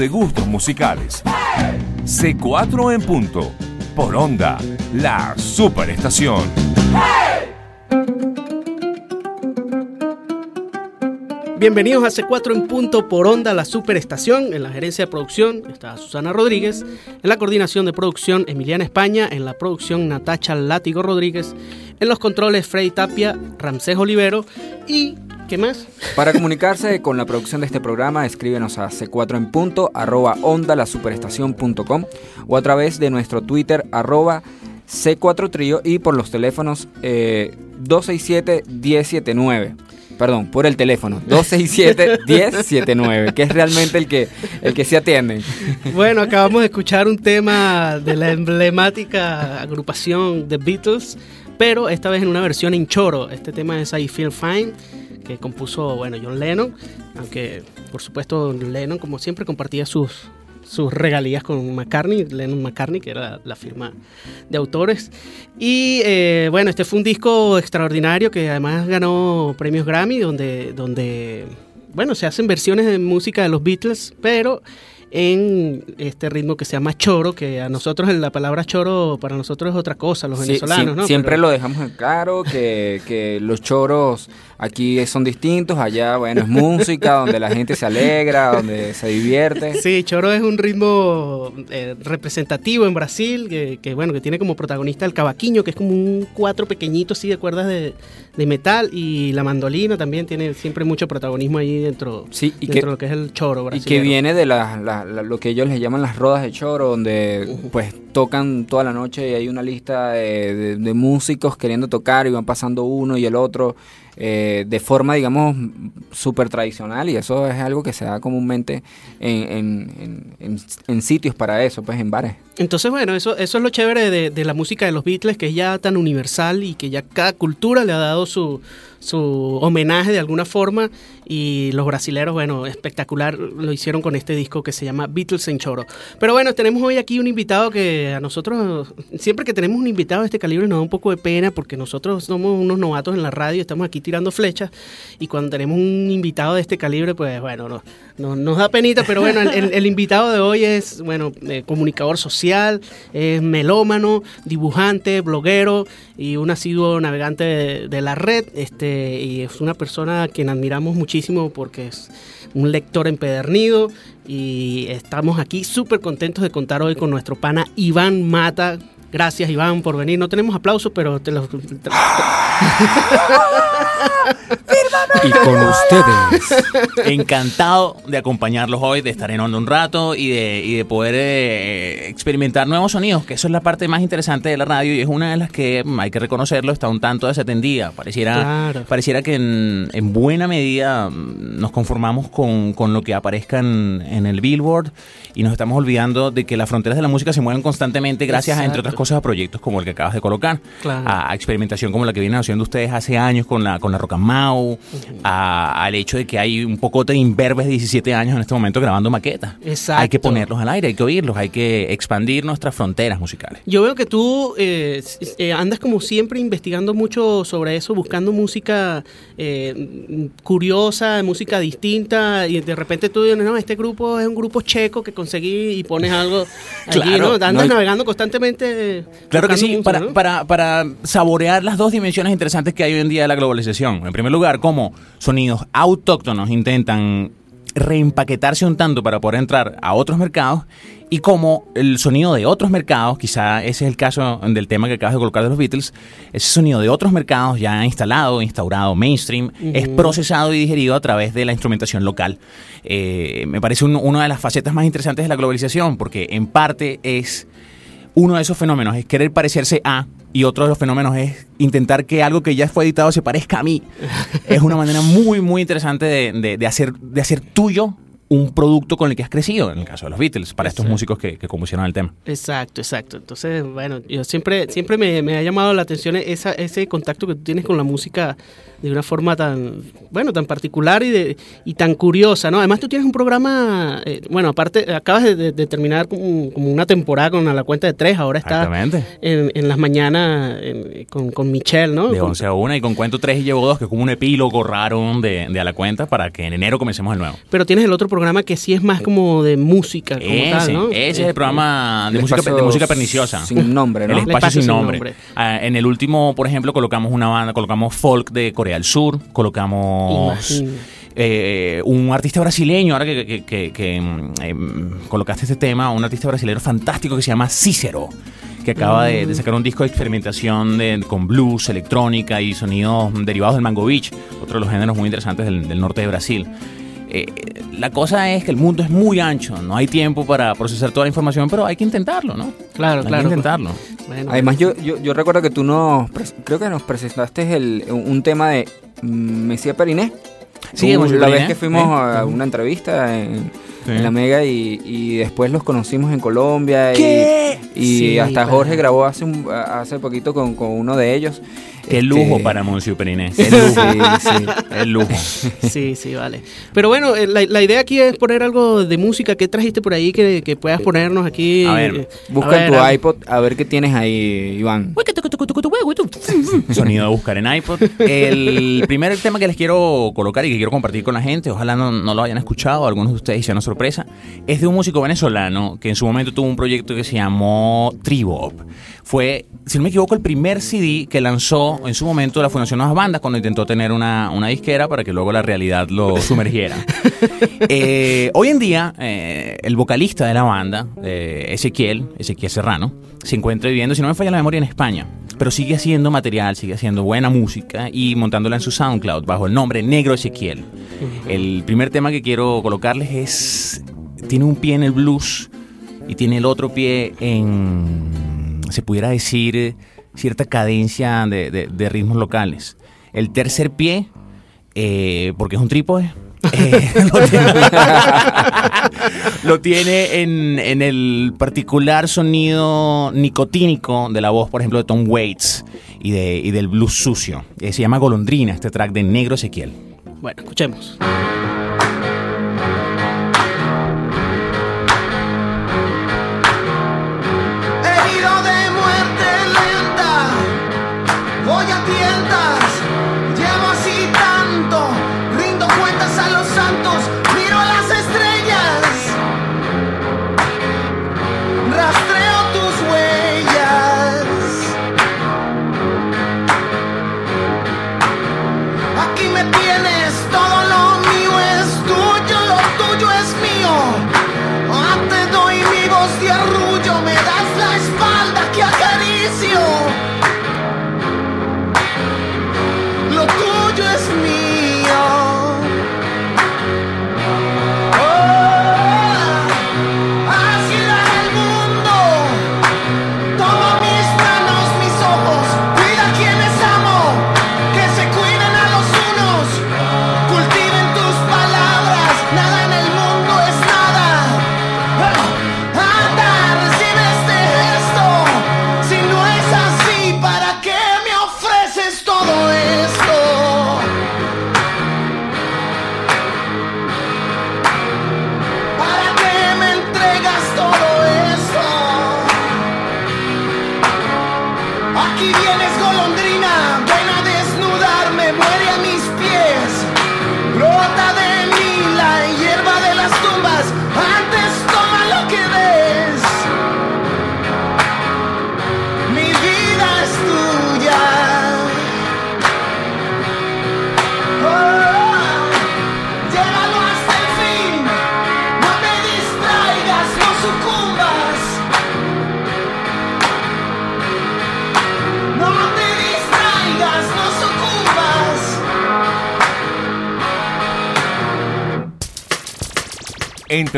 de gustos musicales. C4 en punto. Por onda, la superestación. Bienvenidos a C4 en punto por onda, la superestación. En la gerencia de producción está Susana Rodríguez. En la coordinación de producción Emiliana España. En la producción Natacha Látigo Rodríguez. En los controles Freddy Tapia, Ramsés Olivero. Y ¿Qué más? Para comunicarse con la producción de este programa, escríbenos a c4 en punto, arroba onda la superestación.com o a través de nuestro Twitter, arroba C4 Trío y por los teléfonos eh, 267-1079. Perdón, por el teléfono, 267-1079, que es realmente el que, el que se atiende. Bueno, acabamos de escuchar un tema de la emblemática agrupación The Beatles, pero esta vez en una versión en choro. Este tema es I Feel Fine que compuso, bueno, John Lennon, aunque por supuesto Lennon, como siempre, compartía sus, sus regalías con McCartney, Lennon McCartney, que era la firma de autores. Y eh, bueno, este fue un disco extraordinario que además ganó premios Grammy, donde, donde bueno, se hacen versiones de música de los Beatles, pero en este ritmo que se llama choro, que a nosotros la palabra choro para nosotros es otra cosa, los venezolanos, ¿no? Siempre lo dejamos en claro, que, que los choros Aquí son distintos, allá, bueno, es música, donde la gente se alegra, donde se divierte. Sí, choro es un ritmo eh, representativo en Brasil, que, bueno, que tiene como protagonista el cavaquinho, que es como un cuatro pequeñito, así de cuerdas de, metal, y la mandolina también tiene siempre mucho protagonismo ahí dentro, sí, y dentro de lo que es el choro brasileño. Y que viene de lo que ellos les llaman las rodas de choro, donde pues tocan toda la noche y hay una lista de músicos queriendo tocar y van pasando uno y el otro. Eh, de forma, digamos, súper tradicional y eso es algo que se da comúnmente en, en, sitios para eso, pues en bares. Entonces, bueno, eso, eso es lo chévere de, de la música de los Beatles, que es ya tan universal y que ya cada cultura le ha dado su, su homenaje de alguna forma y los brasileros, bueno, espectacular lo hicieron con este disco que se llama Beatles en Choro. Pero bueno, tenemos hoy aquí un invitado que a nosotros, siempre que tenemos un invitado de este calibre nos da un poco de pena porque nosotros somos unos novatos en la radio, estamos aquí tirando flechas y cuando tenemos un invitado de este calibre, pues bueno, no, no nos da penita, pero bueno, el, invitado de hoy es, bueno, eh, comunicador social, es melómano, dibujante, bloguero y un asiduo navegante de, de la red, este y es una persona a quien admiramos muchísimo porque es un lector empedernido. Y estamos aquí súper contentos de contar hoy con nuestro pana Iván Mata. Gracias Iván por venir. No tenemos aplausos, pero te los... y con ustedes, encantado de acompañarlos hoy, de estar en onda un rato y de, y de poder eh, experimentar nuevos sonidos, que eso es la parte más interesante de la radio y es una de las que, mm, hay que reconocerlo, está un tanto desatendida. Pareciera, pareciera que en, buena medida mm, nos conformamos con, con lo que aparezca en, en, el Billboard y nos estamos olvidando de que las fronteras de la música se mueven constantemente gracias, a, entre otras cosas, a proyectos como el que acabas de colocar, a, experimentación como la que vienen haciendo ustedes hace años con la, con la Rock and Mau, al hecho de que hay un poco de imberbes de 17 años en este momento grabando maquetas. Hay que ponerlos al aire, hay que oírlos, hay que expandir nuestras fronteras musicales. Yo veo que tú eh, eh, andas como siempre investigando mucho sobre eso, buscando música eh, curiosa, música distinta, y de repente tú dices, no, este grupo es un grupo checo que conseguí y pones algo allí, ¿no? Andas navegando constantemente. Claro que sí, para, para, para saborear las dos dimensiones interesantes que hay hoy en día de la globalización. En primer lugar, sonidos autóctonos intentan reempaquetarse un tanto para poder entrar a otros mercados y como el sonido de otros mercados, quizá ese es el caso del tema que acabas de colocar de los Beatles, ese sonido de otros mercados ya instalado, instaurado, mainstream, es procesado y digerido a través de la instrumentación local. Eh, me parece una de las facetas más interesantes de la globalización, porque en parte es uno de esos fenómenos, es querer parecerse a y otro de los fenómenos es intentar que algo que ya fue editado se parezca a mí. es una manera muy, muy interesante de, hacer, de hacer tuyo un producto con el que has crecido, en el caso de los Beatles, para estos músicos que, que, compusieron el tema. Exacto, exacto. Entonces, bueno, yo siempre, siempre me, ha llamado la atención esa, ese contacto que tú tienes con la música de una forma tan, bueno, tan particular y, de, y tan curiosa, ¿no? Además tú tienes un programa, eh, bueno, aparte, acabas de, de terminar como, como, una temporada con a la cuenta de tres, ahora está en, en, las mañanas con, con, Michelle, ¿no? De 11 a 1 y con cuento 3 y llevo 2, que es como un epílogo raro de, de, a la cuenta para que en enero comencemos el nuevo. Pero tienes el otro programa que sí es más como de música, como ese, tal, ¿no? Ese es el programa de, música, de música perniciosa. Sin nombre, ¿no? El espacio, el espacio sin, nombre. Ah, en el último, por ejemplo, colocamos una banda, colocamos folk de Corea del Sur, colocamos eh, un artista brasileño, ahora que, que, que mm, eh, colocaste este tema, un artista brasileño fantástico que se llama Cícero que acaba de, de, sacar un disco de experimentación de, con blues, electrónica y sonidos derivados del mango beach, otro de los géneros muy interesantes del, del norte de Brasil. Eh, la cosa es que el mundo es muy ancho, no hay tiempo para procesar toda la información, pero hay que intentarlo, ¿no? Claro, hay claro. Que intentarlo. Bueno, Además, yo, yo, yo, recuerdo que tú nos, creo que nos presentaste el, un tema de Mesía Periné. Sí, la vez que fuimos ¿eh? a una entrevista en, sí. en la Mega y, y, después los conocimos en Colombia. ¿Qué? Y, y sí, hasta Jorge grabó hace, un, hace poquito con, con uno de ellos. Qué lujo este... para Monsieur Periné. El lujo. sí, sí. El lujo. Sí, sí, vale. Pero bueno, eh, la, la, idea aquí es poner algo de música. ¿Qué trajiste por ahí que, que puedas ponernos aquí? A ver, busca a ver, en tu a... iPod a ver qué tienes ahí, Iván. Sonido a buscar en iPod. El primer tema que les quiero colocar y que quiero compartir con la gente, ojalá no, no lo hayan escuchado, algunos de ustedes hicieron sorpresa, es de un músico venezolano que en su momento tuvo un proyecto que se llamó Tribop. Fue, si no me equivoco, el primer CD que lanzó en su momento la Fundación Nuevas Bandas cuando intentó tener una, una disquera para que luego la realidad lo sumergiera. eh, hoy en día, eh, el vocalista de la banda, eh, Ezequiel, Ezequiel Serrano, se encuentra viviendo, si no me falla la memoria, en España. Pero sigue haciendo material, sigue haciendo buena música y montándola en su SoundCloud bajo el nombre Negro Ezequiel. Uh -huh. El primer tema que quiero colocarles es. Tiene un pie en el blues y tiene el otro pie en. Se pudiera decir cierta cadencia de, de, de ritmos locales. El tercer pie, eh, porque es un trípode, lo tiene, lo tiene en, en, el particular sonido nicotínico de la voz, por ejemplo, de Tom Waits y, de, y del blues sucio. Eh, se llama Golondrina, este track de Negro Ezequiel. Bueno, escuchemos.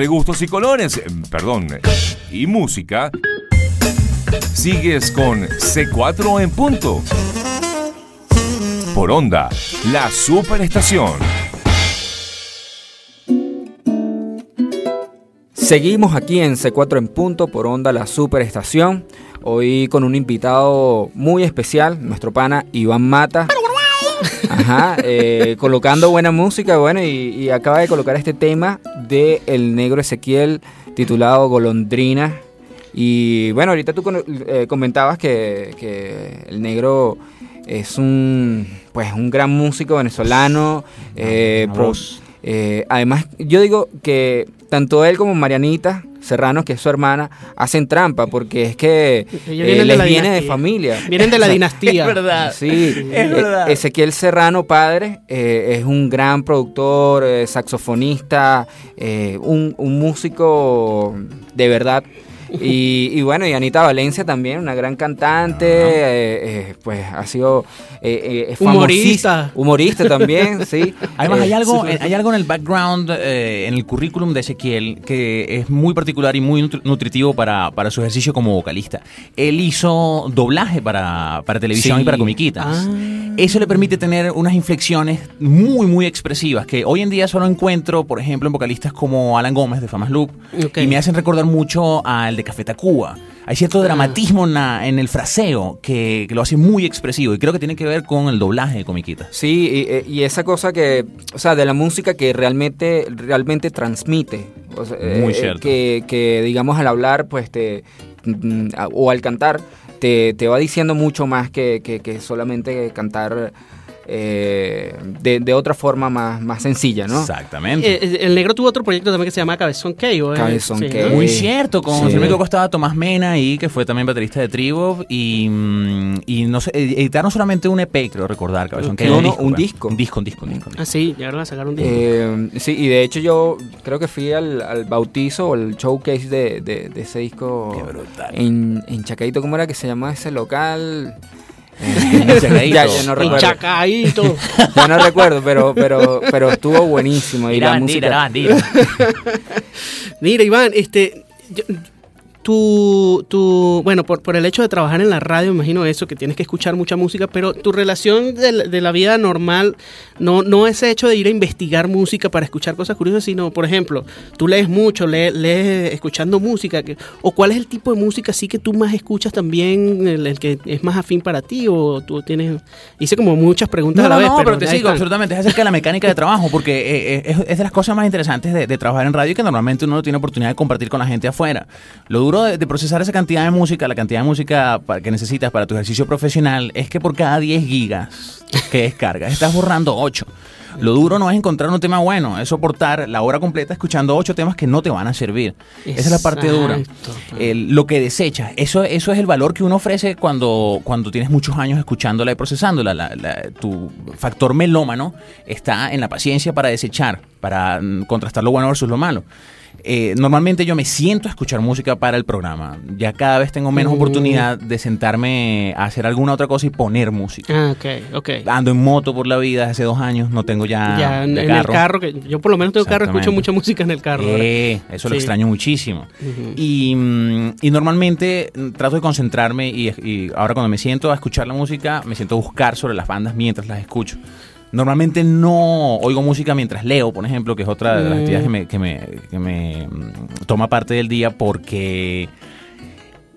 Gustos y colores, perdón, y música, sigues con C4 en punto. Por onda, la superestación. Seguimos aquí en C4 en punto por onda, la superestación. Hoy con un invitado muy especial, nuestro pana Iván Mata. Ajá, eh, colocando buena música, bueno, y, y acaba de colocar este tema de El Negro Ezequiel titulado Golondrina. Y bueno, ahorita tú eh, comentabas que, que el negro es un pues un gran músico venezolano. eh, pro- eh, además, yo digo que tanto él como Marianita Serrano, que es su hermana, hacen trampa porque es que eh, de les la viene de familia. Vienen de la dinastía. Es verdad. Sí, Es eh, verdad. Ezequiel Serrano, padre, eh, es un gran productor, eh, saxofonista, un, un músico de verdad. Y, y bueno, y Anita Valencia también, una gran cantante, eh, eh, pues ha sido eh, eh, Humorista. humorista también, sí. Además, Eh, hay algo, sí, sí. hay algo en el background, eh, en el currículum de Ezequiel, que es muy particular y muy nutri- nutritivo para, para su ejercicio como vocalista. Él hizo doblaje para, para televisión Sí. y para comiquitas. Ah. Eso le permite tener unas inflexiones muy, muy expresivas, que hoy en día solo encuentro, por ejemplo, en vocalistas como Alan Gómez de Famas Loop, Ok. y me hacen recordar mucho al de Café Tacuba. Hay cierto Ah. dramatismo en, la- en el fraseo que, que lo hace muy expresivo, y creo que tiene que ver con el doblaje de comiquitas. Sí, y, eh, y esa cosa que, o sea, de la música que realmente, realmente transmite. O sea, Muy eh, cierto. Que, que, digamos, al hablar, pues, te, mm, o al cantar, te, te va diciendo mucho más que, que solamente cantar eh, de, de otra forma más, más sencilla, ¿no? Exactamente. Eh, eh, el negro tuvo otro proyecto también que se llama Cabezón Keo. ¿eh? Cabezón Sí. Muy cierto, con Sí. equivoco estaba Tomás Mena ahí, que fue también baterista de Tribo, y, mm, y no sé, ed- editaron solamente un EP, creo recordar, Cabezón, que No, no, un pues. disco. Un disco, un disco, un disco. un disco. Ah, sí, llegaron a sacar un disco. Eh, sí, y de hecho yo creo que fui al, al bautizo o el showcase de, de, de ese disco Qué brutal. en, en Chacaito, ¿cómo era que se llamaba ese local? Ya, ya no recuerdo. Chacaíto. Ya no recuerdo, pero, pero, pero estuvo buenísimo. Y la música, Mira, Iván, este. yo- tu, tu, bueno, por, por el hecho de trabajar en la radio, imagino eso, que tienes que escuchar mucha música, pero tu relación de, la- de la vida normal no, no ese hecho de ir a investigar música para escuchar cosas curiosas, sino, por ejemplo, tú lees mucho, lees, lees escuchando música, que- o cuál es el tipo de música así que tú más escuchas también, el, el que es más afín para ti, o tú tienes, hice como muchas preguntas No, a la no, vez, no, pero, te ahí sigo, están. absolutamente. Es acerca de la mecánica de trabajo, porque eh, eh, es, es de las cosas más interesantes de, de trabajar en radio y que normalmente uno no tiene oportunidad de compartir con la gente afuera. Lo duro de, de procesar esa cantidad de música, la cantidad de música que necesitas para tu ejercicio profesional, es que por cada 10 gigas que descargas, estás borrando 8. Lo duro no es encontrar un tema bueno, es soportar la hora completa escuchando 8 temas que no te van a servir. Esa es la parte dura. El- lo que desechas, eso, eso es el valor que uno ofrece cuando, cuando tienes muchos años escuchándola y procesándola. La- la- tu factor melómano está en la paciencia para desechar, para mm, contrastar lo bueno versus lo malo. Eh, normalmente yo me siento a escuchar música para el programa. Ya cada vez tengo menos Mm. oportunidad de sentarme a hacer alguna otra cosa y poner música. Ah, ok, ok. Ando en moto por la vida hace dos años, no tengo ya, ya en, el carro, que yo por lo menos tengo carro, escucho mucha música en el carro. Eh, eso lo extraño muchísimo. Y, mm, y normalmente mm, trato de concentrarme y, y ahora cuando me siento a escuchar la música, me siento a buscar sobre las bandas mientras las escucho. Normalmente no oigo música mientras leo, por ejemplo, que es otra de las Mm. actividades que me, que me, que me, mm, toma parte del día porque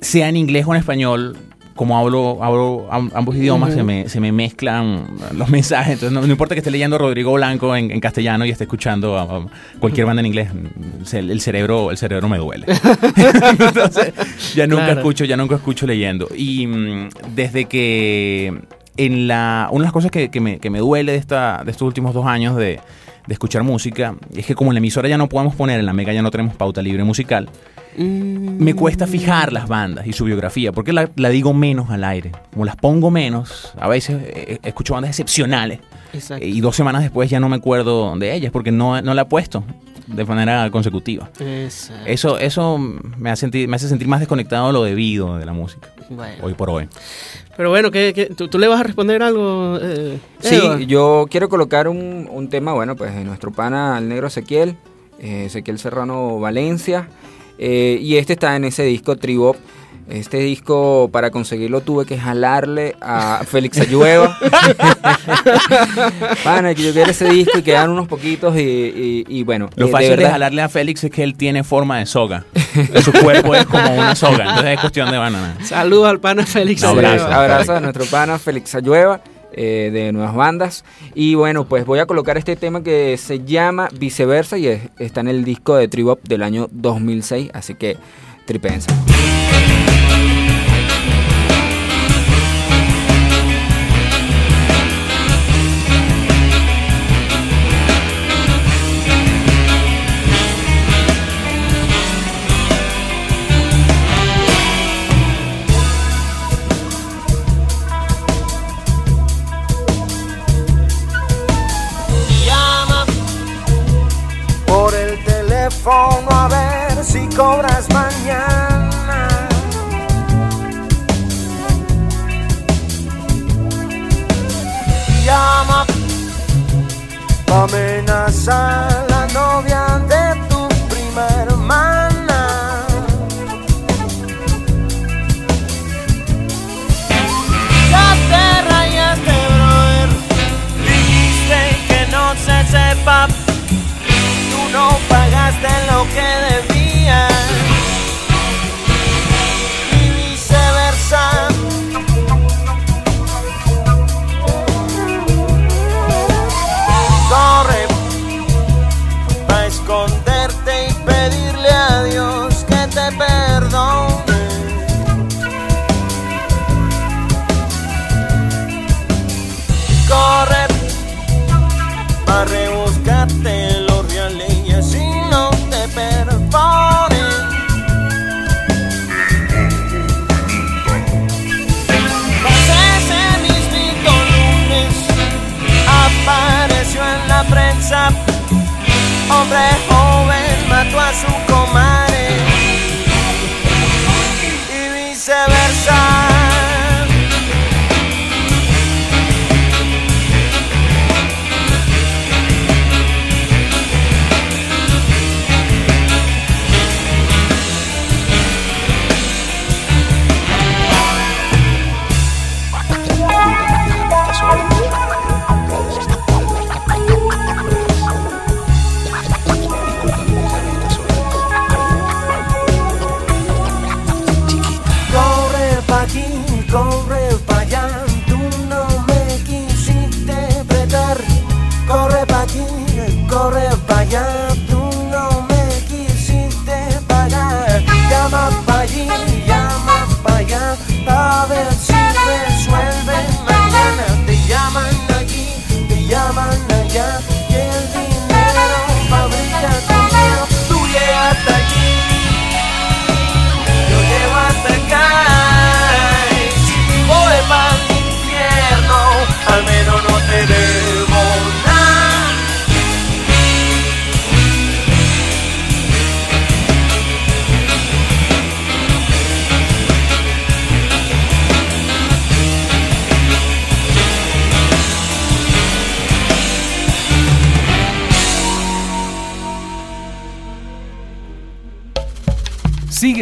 sea en inglés o en español, como hablo, hablo am- ambos idiomas, se, me, se me mezclan los mensajes. Entonces, no, no importa que esté leyendo Rodrigo Blanco en, en castellano y esté escuchando a, a cualquier banda en inglés, se- el, cerebro, el cerebro me duele. Entonces, ya nunca Claro. escucho, ya nunca escucho leyendo. Y mm, desde que en la. Una de las cosas que, que me, que me duele de, esta, de estos últimos dos años de, de escuchar música es que como en la emisora ya no podemos poner, en la mega ya no tenemos pauta libre musical, Mm. me cuesta fijar las bandas y su biografía, porque la, la digo menos al aire. Como las pongo menos, a veces eh, escucho bandas excepcionales Exacto. y dos semanas después ya no me acuerdo de ellas porque no, no la he puesto de manera consecutiva. Exacto. Eso, eso me, hace sentir, me hace sentir más desconectado de lo debido de la música, Bueno. hoy por hoy. Pero bueno, ¿qué, qué- tú, tú le vas a responder algo? eh, Sí, Eva? yo quiero colocar un, un tema, bueno, pues de nuestro pana, el negro Ezequiel, eh, Ezequiel Serrano Valencia, eh, y este está en ese disco Tribop. Este disco, para conseguirlo, tuve que jalarle a Félix Ayueva. Pana, que yo quiero ese disco y quedan unos poquitos y, y- y bueno. Lo eh, fácil de, verdad- jalarle a Félix es que él tiene forma de soga. Su cuerpo es como una soga, entonces es cuestión de banana. Saludos al pana Félix. Sí, abrazo. A nuestro pana Félix Ayueva. eh, de nuevas bandas. Y bueno, pues voy a colocar este tema que se llama Viceversa y es- está en el disco de Tribop del año 2006, así que tripensa. Cobras mañana. Llama amenaza la novia de tu prima hermana. Ya te rayaste, brother. Dijiste que no se sepa. Tú no pagaste lo que debías.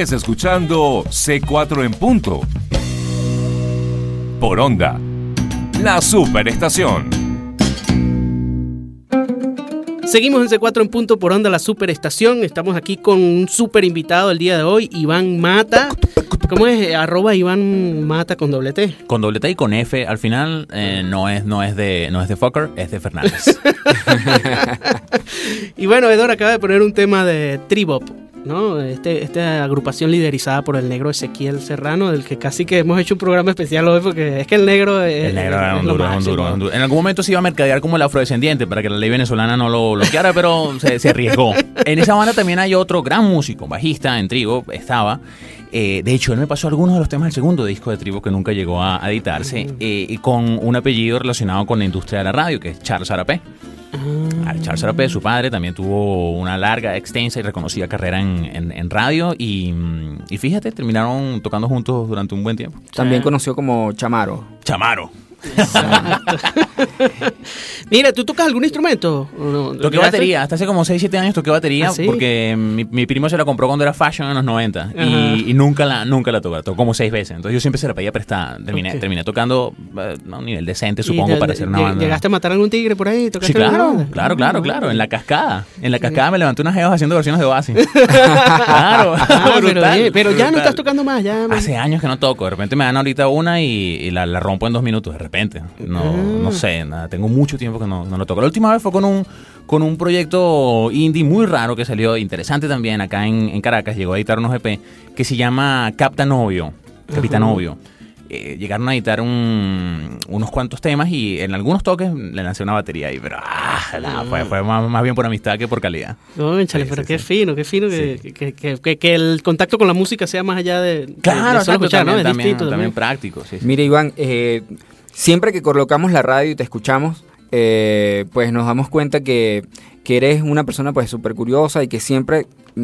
Sigues escuchando C4 en punto. Por onda. La superestación. Seguimos en C4 en punto por onda la superestación. Estamos aquí con un super invitado el día de hoy, Iván Mata. ¿Cómo es? Arroba Iván Mata con doble T. Con doble T y con F al final eh, no es no es de no es de Fokker, es de Fernández. Y bueno, Edor acaba de poner un tema de Tribop, ¿no? Este, esta agrupación liderizada por el negro Ezequiel Serrano, del que casi que hemos hecho un programa especial hoy, porque es que el negro es, El negro es duro, es duro, duro. En algún momento se iba a mercadear como el afrodescendiente para que la ley venezolana no lo bloqueara, pero se, se arriesgó. En esa banda también hay otro gran músico, bajista en Trigo, estaba. Eh, de hecho, él me pasó algunos de los temas del segundo disco de Trigo que nunca llegó a editarse, eh, y con un apellido relacionado con la industria de la radio, que es Charles Arapé. Ah, Charles Arapé, su padre, también tuvo una larga, extensa y reconocida carrera en, en- en radio y, y fíjate, terminaron tocando juntos durante un buen tiempo. También conocido como Chamaro. Chamaro. Mira, ¿tú tocas algún instrumento? Toqué batería, hasta hace como 6, 7 años toqué batería ¿Ah, sí? porque mi, mi primo se la compró cuando era fashion en los 90 Ajá. y, y nunca la nunca la tocó, tocó como 6 veces. Entonces yo siempre se la pedía prestada. Terminé, Ok. terminé tocando eh, a un nivel decente, ¿Y supongo, para hacer una banda. ¿Llegaste a matar algún tigre por ahí? ¿Tocaste Sí, claro, claro, claro, claro. En la cascada. En la cascada me levanté unas geos haciendo versiones de Oasis. claro, Ah, pero, brutal, bien, pero ya no estás tocando más, ya. Hace años que no toco. De repente me dan ahorita una y, y la, la rompo en dos minutos. De repente. No, Ah. no sé, nada. Tengo mucho tiempo que no, no lo toco. La última vez fue con un, con un proyecto indie muy raro que salió, interesante también, acá en, en Caracas. Llegó a editar unos EP que se llama Captanovio. Capitanovio. Eh, llegaron a editar un- unos cuantos temas y en algunos toques le lancé una batería ahí, pero ah, la- fue, fue más, más bien por amistad que por calidad. Cónchale, Sí, pero sí, qué sí. fino, qué fino que, Sí. que, que- que- que el contacto con la música sea más allá de, de- Claro, de solo exacto, escuchar, ¿no? también, Es también, distinto también también. práctico. sí, sí. Mira, Iván, eh, siempre que colocamos la radio y te escuchamos, eh, pues nos damos cuenta que, que eres una persona pues súper curiosa y que siempre mm,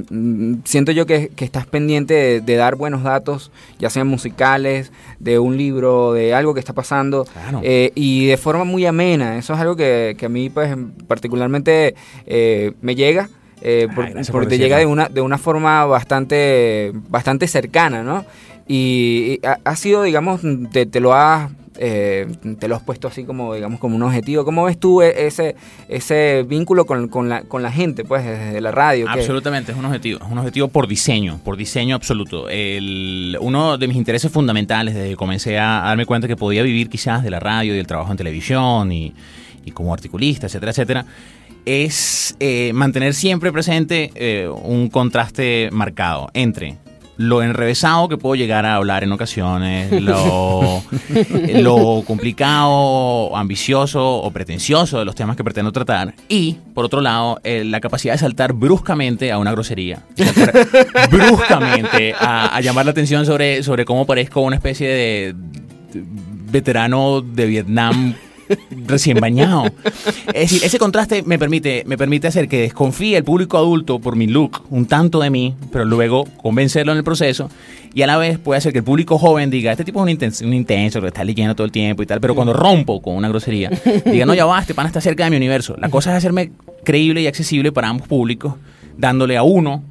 mm, siento yo que, que estás pendiente de, de dar buenos datos, ya sean musicales, de un libro, de algo que está pasando, Claro. eh, y de forma muy amena. Eso es algo que, que a mí pues particularmente eh, me llega. Ay, por porque te llega de una, de una forma bastante, bastante cercana, ¿no? Y, y ha, ha sido, digamos, te, te lo has eh, te lo has puesto así como, digamos, como un objetivo. ¿Cómo ves tú e- ese, ese vínculo con, con la, con la gente, pues, desde la radio? Absolutamente, es un objetivo, es un objetivo por diseño, por diseño absoluto. El, uno de mis intereses fundamentales desde que comencé a, a darme cuenta que podía vivir quizás de la radio y del trabajo en televisión y, y como articulista, etcétera, etcétera, es eh, mantener siempre presente eh, un contraste marcado entre lo enrevesado que puedo llegar a hablar en ocasiones, lo, lo complicado, ambicioso o pretencioso de los temas que pretendo tratar. Y, por otro lado, eh, la capacidad de saltar bruscamente a una grosería, bruscamente a, a llamar la atención sobre, sobre cómo parezco una especie de veterano de Vietnam recién bañado. Es decir, ese contraste me permite, me permite hacer que desconfíe el público adulto por mi look, un tanto de mí, pero luego convencerlo en el proceso. Y a la vez puede hacer que el público joven diga, este tipo es un intenso, un intenso que está leyendo todo el tiempo y tal, pero cuando rompo con una grosería, diga, no, ya va, este pana está cerca de mi universo. La cosa es hacerme creíble y accesible para ambos públicos, dándole a uno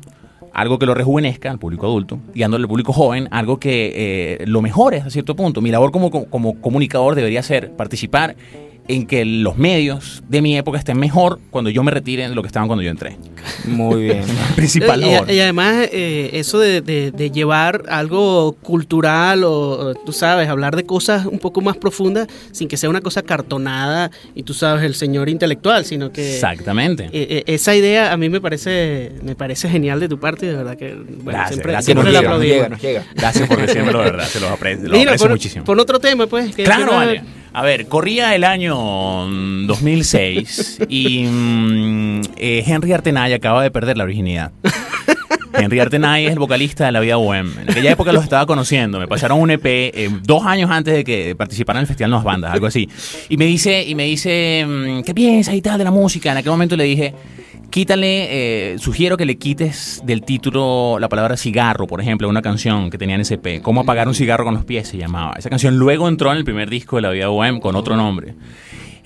algo que lo rejuvenezca al público adulto y al público joven algo que eh, lo mejore hasta cierto punto. Mi labor como, como comunicador debería ser participar en que los medios de mi época estén mejor cuando yo me retire de lo que estaban cuando yo entré. Muy bien. Principal Y- labor. Y, y además, eh, eso de, de- de llevar algo cultural o, tú sabes, hablar de cosas un poco más profundas sin que sea una cosa cartonada y tú sabes, el señor intelectual, sino que. Exactamente. eh, eh, esa idea a mí me parece me parece genial de tu parte y de verdad que bueno, Gracias, siempre, gracias nos siempre por la llega, nos aplaudimos. llega, nos llega. Gracias por decírmelo, de verdad. Se los aprecio, lo Mira, aprecio muchísimo. pon otro tema, pues. que- Claro, vale. A ver, corría el año mm, 2006 y mm, eh, Henry Artenay acaba de perder la virginidad. Henry Artenay es el vocalista de La Vida Bohem. En aquella época los estaba conociendo. Me pasaron un EP eh, dos años antes de que participaran en el Festival Nuevas Bandas, algo así. Y me dice, y me dice, mm, ¿qué piensas y tal de la música? En aquel momento le dije, quítale, eh, sugiero que le quites del título la palabra cigarro, por ejemplo, a una canción que tenía en EP. ¿Cómo apagar un cigarro con los pies? Se llamaba. Esa canción luego entró en el primer disco de La Vida Bohem con otro nombre.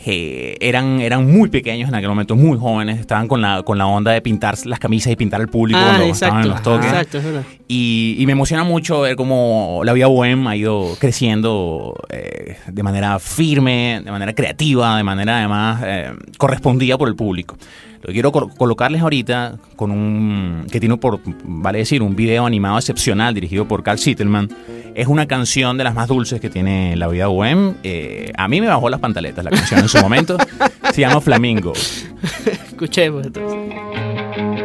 Eh, eran, eran muy pequeños en aquel momento, muy jóvenes, estaban con la, con la onda de pintar las camisas y pintar al público Ah, cuando estaban en los toques. exacto, es verdad. Y, y me emociona mucho ver cómo la vida bohem ha ido creciendo eh, de manera firme, de manera creativa, de manera además eh, correspondida por el público. Lo quiero col- colocarles ahorita con un que tiene por vale decir un video animado excepcional dirigido por Carl Sittelman es una canción de las más dulces que tiene la vida bohem. Eh, a mí me bajó las pantaletas la canción en su momento. Se llama Flamingo. Escuchemos entonces.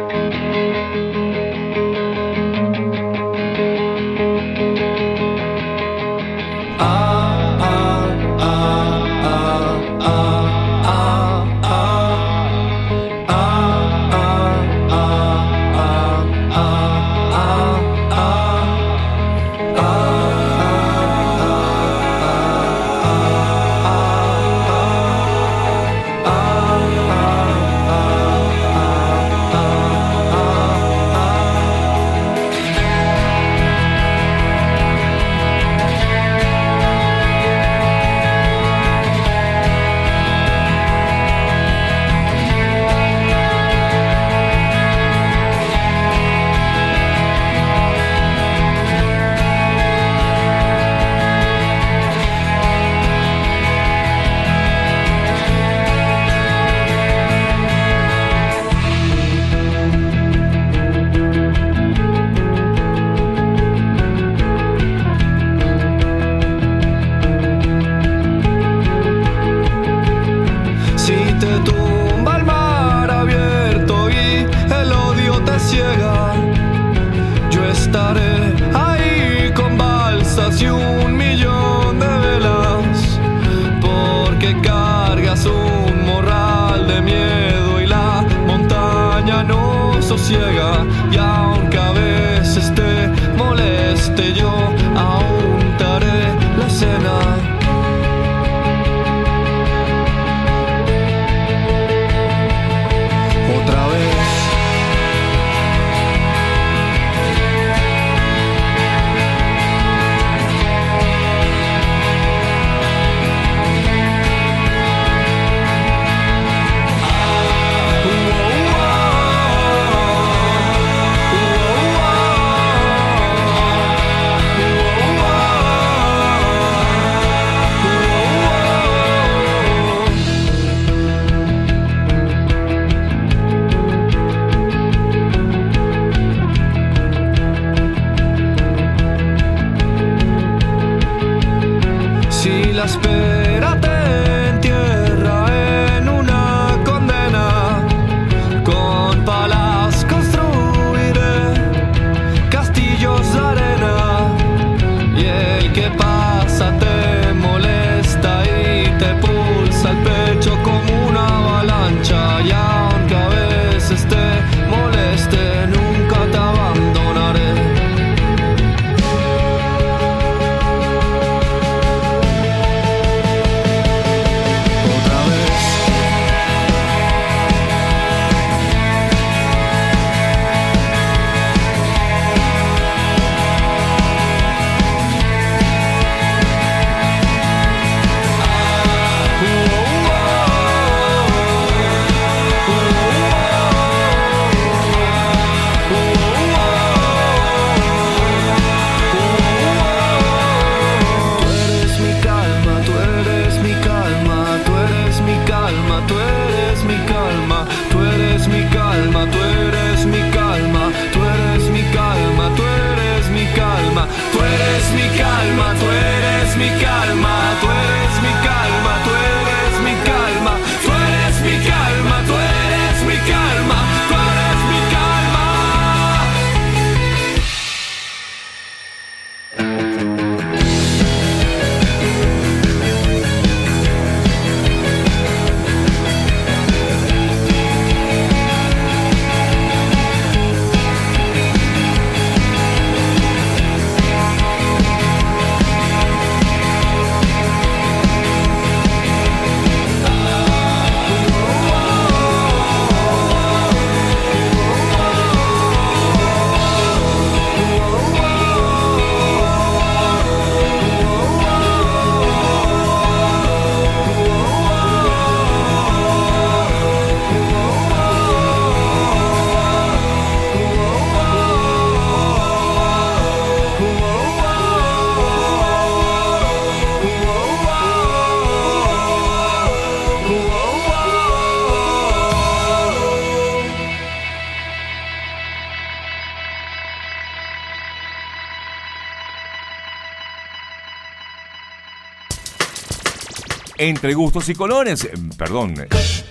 Entre gustos y colores, perdón,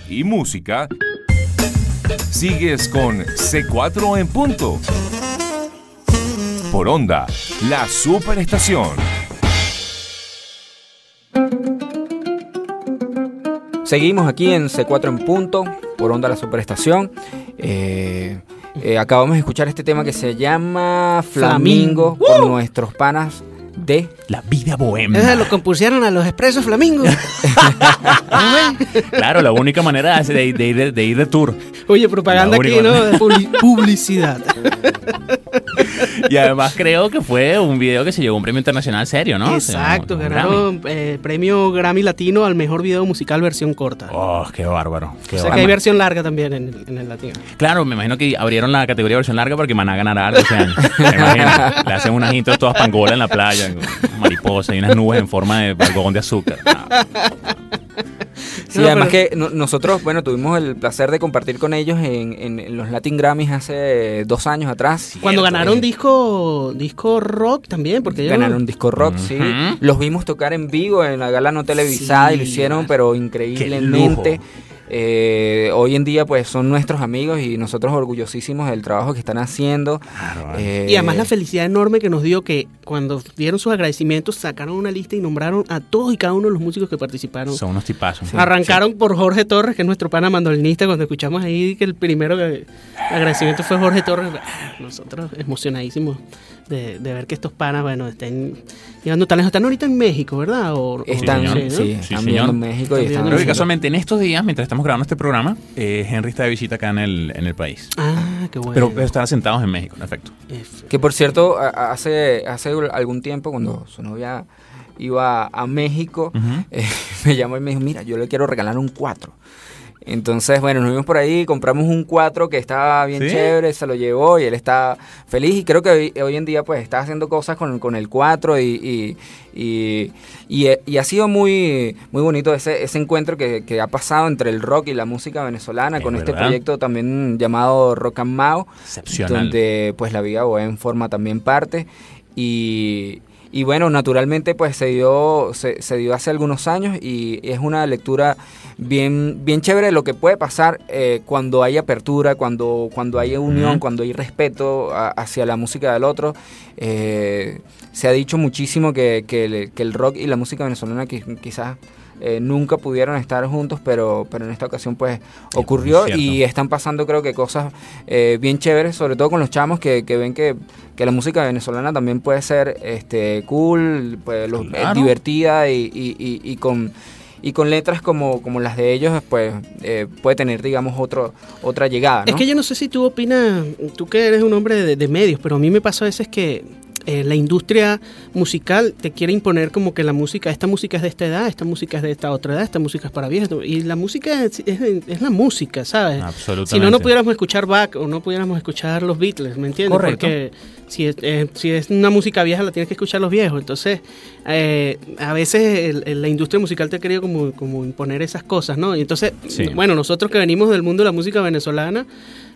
y música, sigues con C4 en punto. Por onda, la superestación. Seguimos aquí en C4 en punto, por onda la superestación. Eh, eh, acabamos de escuchar este tema que se llama Flamingo, Flamingo. por nuestros panas de La vida bohemia. Ese lo compusieron a los expresos flamingos. Claro, la única manera de, de ir, de ir de tour. Oye, propaganda aquí, ¿no? Publicidad. Y además creo que fue un video que se llevó a un premio internacional serio, ¿no? Exacto, ganaron eh, premio Grammy Latino al mejor video musical versión corta. Oh, qué bárbaro. qué o sea que hay versión larga también en el, en el latino. Claro, me imagino que abrieron la categoría versión larga porque Maná ganará algo. Me imagino. Le hacen unas intros todas pangolas en la playa, mariposas y unas nubes en forma de algodón de azúcar. Ah, Sí, No, además pero- que no- nosotros, bueno, tuvimos el placer de compartir con ellos en, en- en los Latin Grammys hace dos años atrás. Cuando ganaron Eh, disco disco rock también, porque ellos- Ganaron disco rock, sí. Los vimos tocar en vivo en la gala no televisada y lo hicieron, pero Qué increíblemente. lujo. Eh, hoy en día, pues son nuestros amigos y nosotros orgullosísimos del trabajo que están haciendo. Eh, Y además la felicidad enorme que nos dio que cuando dieron sus agradecimientos sacaron una lista y nombraron a todos y cada uno de los músicos que participaron. Son unos tipazos. Arrancaron por Jorge Torres, que es nuestro pana mandolinista, cuando escuchamos ahí que el primero que agradecimiento fue Jorge Torres. Ah, Nosotros emocionadísimos de, de ver que estos panas, bueno, estén llegando tan lejos. Están ahorita en México, ¿verdad? O- Están, sí, ¿no? Sí, están viendo en México y Están que casualmente en estos días, mientras estamos grabando este programa, eh, Henry está de visita acá en el, en el país. Ah, qué bueno. Pero pero están sentados en México, en efecto. Que por cierto, hace, hace algún tiempo, cuando su novia iba a México, eh, me llamó y me dijo, mira, yo le quiero regalar un 4. Entonces, bueno, nos vimos por ahí, compramos un 4 que estaba bien ¿Sí? chévere, se lo llevó y él está feliz. Y creo que hoy, hoy en día pues está haciendo cosas con, con el 4 y, y, y, y- y ha sido muy, muy bonito ese, ese encuentro que, que ha pasado entre el rock y la música venezolana Es con este proyecto también llamado Rock and Mao donde pues la Viga Bohem forma también parte. Y, y bueno, naturalmente pues se dio, se, se dio hace algunos años y es una lectura bien, bien chévere de lo que puede pasar eh, cuando hay apertura, cuando, cuando hay unión, cuando hay respeto a- hacia la música del otro. Eh, se ha dicho muchísimo que, que el, que el rock y la música venezolana qui- quizás... eh, nunca pudieron estar juntos, pero, pero en esta ocasión pues ocurrió y están pasando creo que cosas eh, bien chéveres, sobre todo con los chamos que, que ven que, que la música venezolana también puede ser este cool, pues, los- eh, Claro. divertida y, y- y- y con y con letras como, como las de ellos, pues eh, puede tener, digamos, otro, otra llegada. ¿no? Es que yo no sé si tú opinas, tú que eres un hombre de, de medios, pero a mí me pasa a veces que eh, la industria musical te quiere imponer como que la música, esta música es de esta edad, esta música es de esta otra edad, esta música es para viejos. Y la música es, es- es la música, ¿sabes? Absolutamente. Si no, no pudiéramos escuchar Bach o no pudiéramos escuchar los Beatles, ¿me entiendes? Correcto. Porque si es, eh, si es una música vieja, la tienes que escuchar los viejos. Entonces, eh, a veces el- el- la industria musical te ha querido como, como imponer esas cosas, ¿no? Y entonces, Sí. bueno, nosotros que venimos del mundo de la música venezolana,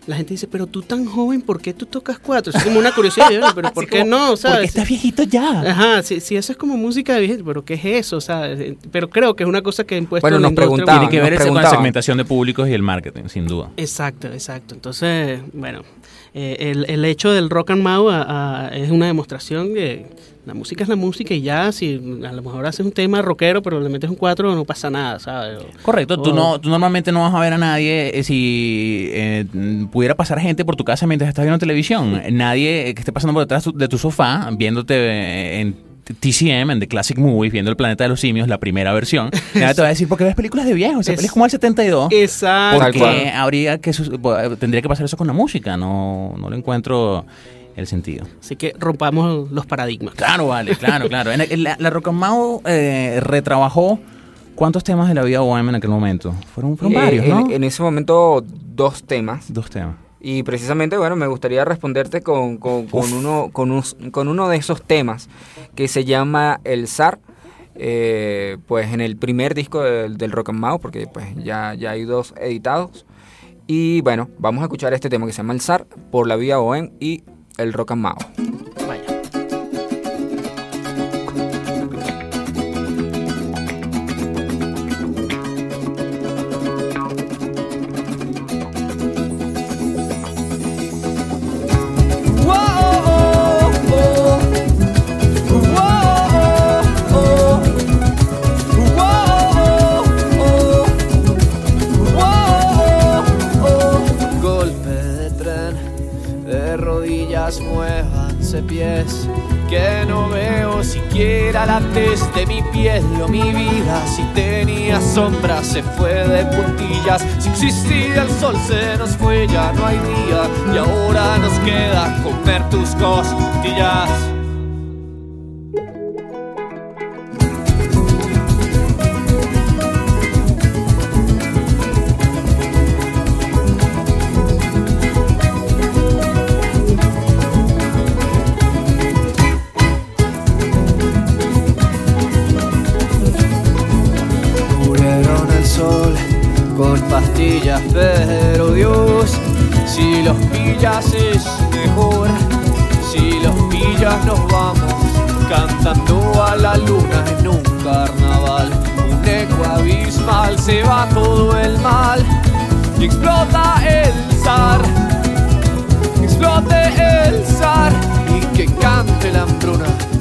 la gente dice, pero tú tan joven, ¿por qué tú tocas cuatro? Es como una curiosidad, yo, pero ¿por qué como, no? ¿sabes? Porque estás viejito ya. Ajá, si, si eso es como música de viejito, pero ¿qué es eso? ¿sabes? Pero creo que es una cosa que ha impuesto Bueno, nos preguntaban, Tiene que ver eso con la segmentación de públicos y el marketing, sin duda. Exacto, exacto. Entonces, bueno, eh, el, el hecho del rock and mau es una demostración que la música es la música y ya, si a lo mejor haces un tema rockero, pero le metes un cuatro, no pasa nada, ¿sabes? O- Correcto, tú, o- no, tú normalmente no vas a ver a nadie eh, si eh, pudiera pasar gente por tu casa mientras estás viendo televisión. Nadie eh, que esté pasando por detrás de tu sofá, viéndote eh, en TCM, en The Classic Movies, viendo El Planeta de los Simios, la primera versión. Nadie te va a decir, porque ves películas de viejos, Es- peli es como el 72. Exacto. Porque habría que tendría que pasar eso con la música, no, no le encuentro el sentido. Así que rompamos los paradigmas. Claro, vale, claro, claro. En el- la, la Rock and Mau, eh, retrabajó cuántos temas de la vida bohemia en aquel momento. Fueron, fueron Eh, varios, en, ¿no? en ese momento, dos temas. Dos temas. Y precisamente, bueno, me gustaría responderte con, con- uno, con, us- con uno de esos temas que se llama El Zar. eh, pues en el primer disco del, del Rock and Mau, porque pues ya, ya hay dos editados. Y bueno, vamos a escuchar este tema que se llama El Zar por la Vía Bohem y el Rock mi vida. Si tenía sombra se fue de puntillas, si existía el sol se nos fue, ya no hay día y ahora nos queda comer tus costillas. Cantando a la luna en un carnaval. Un eco abismal se va todo el mal y explota el zar. Explote el zar y que cante la hambruna.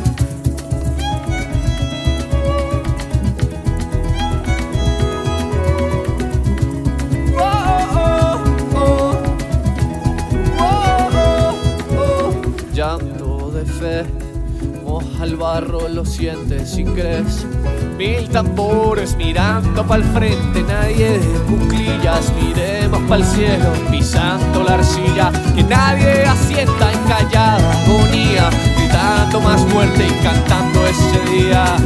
El barro, lo sientes si crees. Mil tambores mirando pa'l frente, nadie de cuclillas. Miremos pa'l cielo, pisando la arcilla. Que nadie asienta en callada agonía, gritando más fuerte y cantando ese día.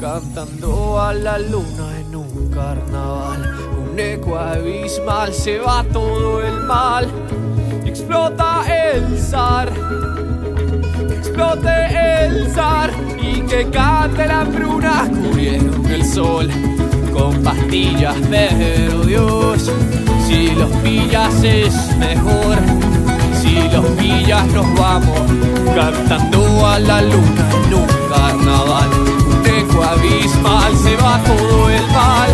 Cantando a la luna en un carnaval. Un eco abismal se va todo el mal. Explota el zar explote el zar y que cante la hambruna. Cubrieron el sol con pastillas, pero Dios, si los pillas es mejor. Si los pillas nos vamos cantando a la luna en un carnaval. Eco abismal se va todo el mal.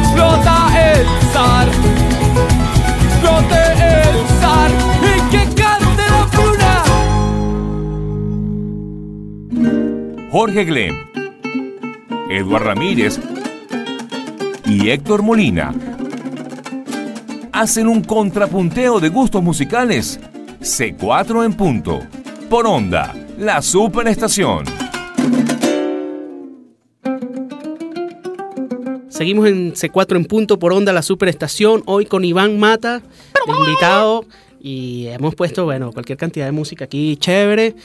Explota el zar explote el zar y que cante la pruna. Jorge Glem, Eduard Ramírez y Héctor Molina hacen un contrapunteo de gustos musicales. C4 en punto. Por onda, la superestación. Seguimos en C4 en punto por onda la superestación. Hoy con Iván Mata, invitado. Y hemos puesto, bueno, cualquier cantidad de música aquí chévere.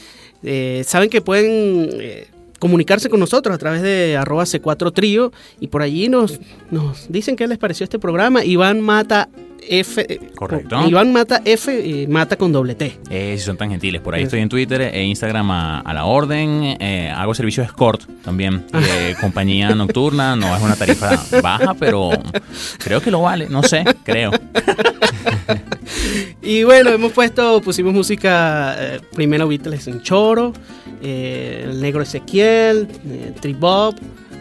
Eh, Saben que pueden eh, comunicarse con nosotros a través de arroba C4 Trío. Y por allí nos, nos dicen qué les pareció este programa. Iván Mata F. eh, Correcto. Iván Mata F. eh, Mata con doble T. Eh, si son tan gentiles. Por ahí estoy en Twitter e Instagram a, a la orden. Eh, hago servicio de escort también. De compañía nocturna. No es una tarifa baja, pero creo que lo vale. No sé, creo. Y bueno, hemos puesto, pusimos música, eh, primero Beatles en Choro, eh, El Negro Ezequiel, eh, Tribop,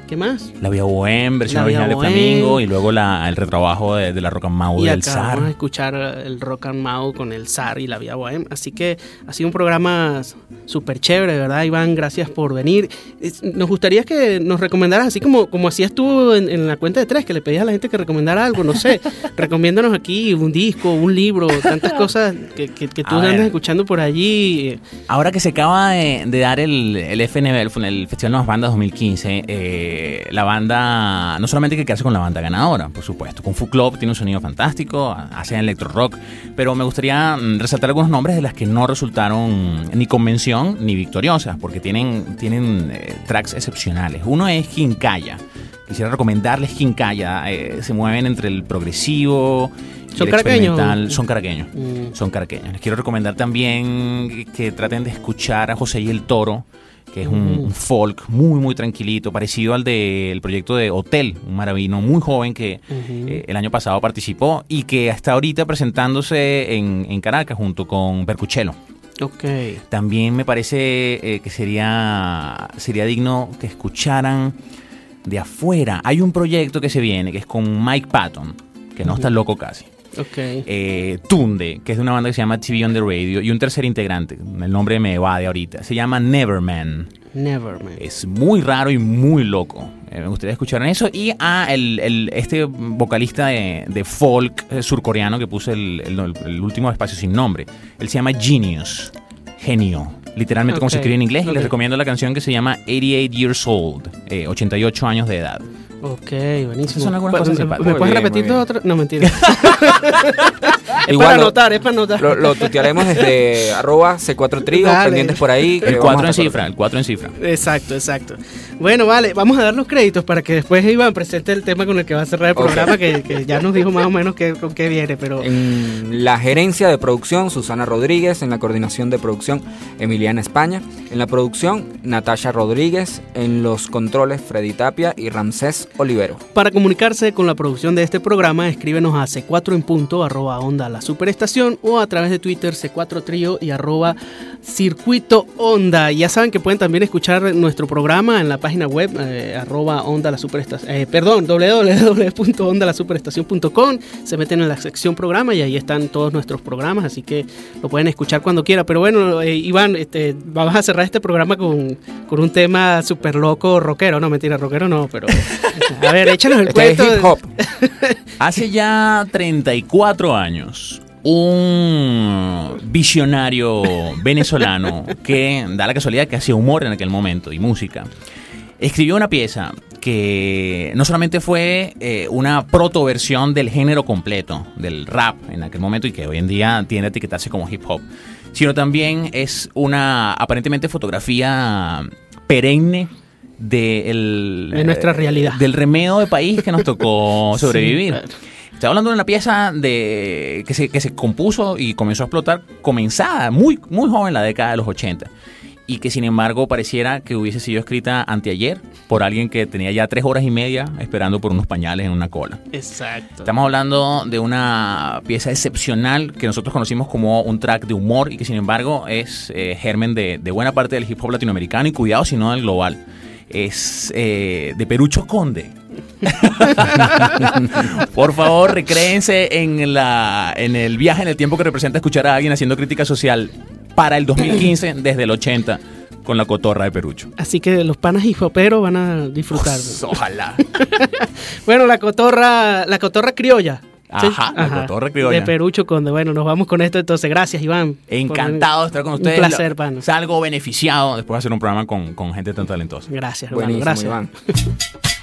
¿qué más? La Vía Bohem, versión La original de. Flamingo. Y luego la, el retrabajo de, de la Rock and Mau y del acá vamos a escuchar el Rock and Mau con el Zar y la Vía Bohem. Así que ha sido un programa súper chévere, ¿verdad, Iván? Gracias por venir. Nos gustaría que nos recomendaras, así como, como hacías tú en, en la cuenta de tres, que le pedías a la gente que recomendara algo, no sé. recomiéndanos aquí un disco, un libro, tantas cosas que, que- que tú A ver. andas escuchando por allí. Ahora que se acaba de, de dar el, el FNB, el, el Festival de Nuevas Bandas 2015, eh, la banda, no solamente hay que quedarse con la banda ganadora, por supuesto. Kung Fu Club tiene un sonido fantástico, hacen electro rock, pero me gustaría mm, resaltar algunos nombres de las que no resultaron ni convención ni victoriosas, porque tienen, tienen eh, tracks excepcionales. Uno es Kinkaya. Quisiera recomendarles Kinkaya. eh, se mueven entre el progresivo. ¿Son caraqueños? Son caraqueños Mm. son caraqueños. Les quiero recomendar también que traten de escuchar a José y el Toro, que es un, un folk muy, muy tranquilito, parecido al del proyecto de Hotel, un maravino muy joven que eh, el año pasado participó y que hasta ahorita presentándose en, en Caracas junto con Percuchelo. Ok. También me parece eh, que sería, sería digno que escucharan de afuera. Hay un proyecto que se viene, que es con Mike Patton, que no está loco casi Ok. eh, Tunde, que es de una banda que se llama TV on the Radio, y un tercer integrante, el nombre me va de ahorita, se llama Neverman. Never, man. Es muy raro y muy loco. Eh, me gustaría escuchar eso. Y a el, el- este vocalista de, de folk eh, surcoreano que puse el, el- último espacio sin nombre. Él se llama Genius. Genio. Literalmente como se escribe en inglés. Y ok. les recomiendo la canción que se llama 88 Years Old. eh, 88 años de edad. Ok, buenísimo. Son algunas ¿Me- cosas ¿Me, simpáticas. ¿me Muy puedes bien, repetir todo otra? No, mentira. es Igual para lo- anotar, es para anotar. Lo, lo tutearemos desde arroba C4 Trío, Dale. pendientes por ahí. que El vamos 4 en estar- cifra, el 4 en cifra. Exacto, exacto. Bueno, vale, vamos a dar los créditos para que después Iván presente el tema con el que va a cerrar el Ok. programa, que, que ya nos dijo más o menos qué- con qué viene, pero... En la gerencia de producción, Susana Rodríguez. En la coordinación de producción, Emiliana España. En la producción, Natasha Rodríguez. En los controles, Freddy Tapia y Ramsés Olivero. Para comunicarse con la producción de este programa, escríbenos a C4 en punto, arroba onda la superestación o a través de Twitter C4 Trío y arroba circuito onda. Ya saben que pueden también escuchar nuestro programa en la página web eh, arroba onda la superestación, eh, perdón, www.ondalasuperestación.com. Se meten en la sección programa y ahí están todos nuestros programas, así que lo pueden escuchar cuando quiera. Pero bueno, eh, Iván, este, vamos a cerrar este programa con, con un tema súper loco rockero. No, mentira, rockero no, pero a ver, échanos el Este es cuento. hip hop. Hace ya 34 años, un visionario venezolano que da la casualidad que hacía humor en aquel momento y música, escribió una pieza que no solamente fue eh, una protoversión del género completo, del rap en aquel momento y que hoy en día tiende a etiquetarse como hip hop, sino también es una aparentemente fotografía perenne de, el- De nuestra realidad. del remeo de país que nos tocó Sí, sobrevivir. claro. Estoy hablando de una pieza de, que, se, que se compuso y comenzó a explotar comenzada muy, muy joven en la década de los 80 y que sin embargo pareciera que hubiese sido escrita anteayer por alguien que tenía ya tres horas y media esperando por unos pañales en una cola. Exacto. Estamos hablando de una pieza excepcional que nosotros conocimos como un track de humor y que sin embargo es eh, germen de, de buena parte del hip hop latinoamericano y cuidado si no del global. Es eh, de Perucho Conde. Por favor, recréense en, la, en el viaje en el tiempo que representa escuchar a alguien haciendo crítica social para el 2015 desde el 80 con la cotorra de Perucho. Así que los panas hipoperos van a disfrutar. Ojalá. Bueno, la cotorra, la cotorra criolla. ¿sí? Ajá, la cotorra criolla. De Perucho Conde. Bueno, nos vamos con esto entonces. Gracias, Iván. Encantado de estar con Un ustedes. placer, pana. Salgo beneficiado después de hacer un programa con, con gente tan talentosa. Gracias, hermano. Buenísimo, Gracias. Iván.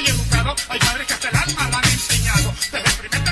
y educado. Hay padres que hasta el alma la han enseñado. Desde el primer